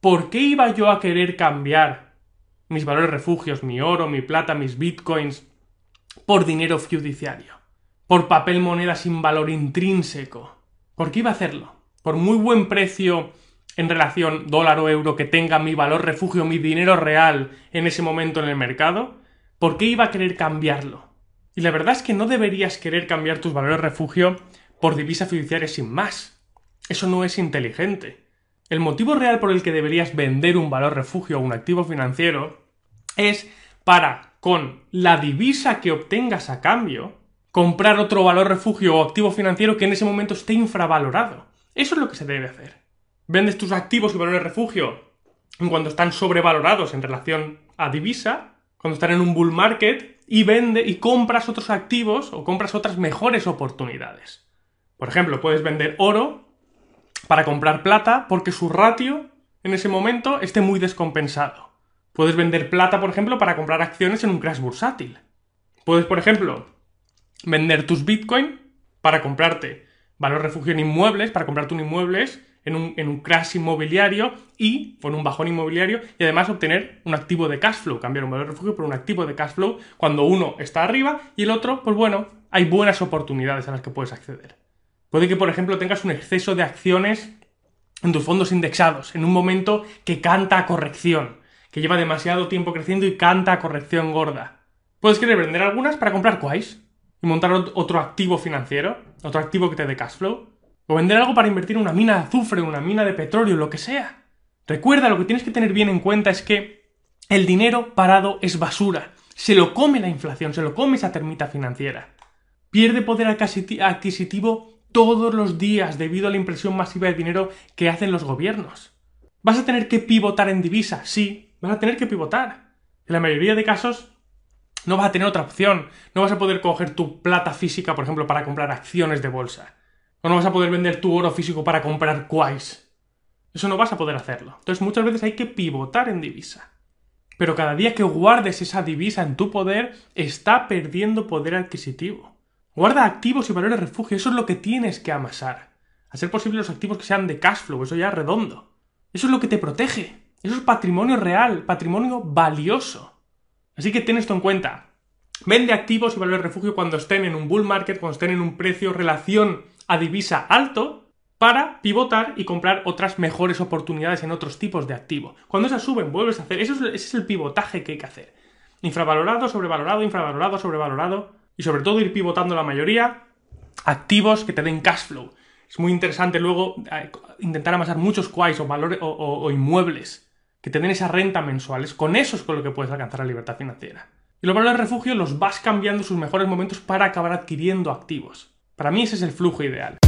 ¿por qué iba yo a querer cambiar mis valores refugios, mi oro, mi plata, mis bitcoins, por dinero fiduciario? Por papel moneda sin valor intrínseco. ¿Por qué iba a hacerlo? Por muy buen precio en relación dólar o euro que tenga mi valor refugio, mi dinero real en ese momento en el mercado, ¿por qué iba a querer cambiarlo? Y la verdad es que no deberías querer cambiar tus valores refugio por divisa fiduciaria sin más. Eso no es inteligente. El motivo real por el que deberías vender un valor refugio o un activo financiero es para, con la divisa que obtengas a cambio, comprar otro valor refugio o activo financiero que en ese momento esté infravalorado. Eso es lo que se debe hacer vendes tus activos y valores refugio cuando están sobrevalorados en relación a divisa, cuando están en un bull market, y vende y compras otros activos o compras otras mejores oportunidades. Por ejemplo, puedes vender oro para comprar plata porque su ratio en ese momento esté muy descompensado. Puedes vender plata, por ejemplo, para comprar acciones en un crash bursátil. Puedes, por ejemplo, vender tus bitcoin para comprarte valor refugio en inmuebles, para comprarte un inmuebles en un, crash inmobiliario y con un bajón inmobiliario y además obtener un activo de cash flow, cambiar un valor refugio por un activo de cash flow cuando uno está arriba y el otro, pues bueno, hay buenas oportunidades a las que puedes acceder. Puede que, por ejemplo, tengas un exceso de acciones en tus fondos indexados, en un momento que canta a corrección, que lleva demasiado tiempo creciendo y canta a corrección gorda. Puedes querer vender algunas para comprar quais y montar otro activo financiero, otro activo que te dé cash flow. O vender algo para invertir en una mina de azufre, una mina de petróleo, lo que sea. Recuerda, lo que tienes que tener bien en cuenta es que el dinero parado es basura. Se lo come la inflación, se lo come esa termita financiera. Pierde poder adquisitivo todos los días debido a la impresión masiva de dinero que hacen los gobiernos. ¿Vas a tener que pivotar en divisa? Sí, vas a tener que pivotar. En la mayoría de casos no vas a tener otra opción. No vas a poder coger tu plata física, por ejemplo, para comprar acciones de bolsa. O no vas a poder vender tu oro físico para comprar quais. Eso no vas a poder hacerlo. Entonces muchas veces hay que pivotar en divisa. Pero cada día que guardes esa divisa en tu poder, está perdiendo poder adquisitivo. Guarda activos y valores refugio, eso es lo que tienes que amasar. A ser posible los activos que sean de cash flow, eso ya es redondo. Eso es lo que te protege. Eso es patrimonio real, patrimonio valioso. Así que ten esto en cuenta. Vende activos y valores refugio cuando estén en un bull market, cuando estén en un precio relación a divisa alto para pivotar y comprar otras mejores oportunidades en otros tipos de activo. Cuando esas suben, vuelves a hacer. Eso es, ese es el pivotaje que hay que hacer. Infravalorado, sobrevalorado, infravalorado, sobrevalorado. Y sobre todo ir pivotando la mayoría activos que te den cash flow. Es muy interesante luego eh, intentar amasar muchos quais o, valores, o, inmuebles que te den esa renta mensuales. Con eso es con lo que puedes alcanzar la libertad financiera. Y los valores de refugio los vas cambiando sus mejores momentos para acabar adquiriendo activos. Para mí ese es el flujo ideal.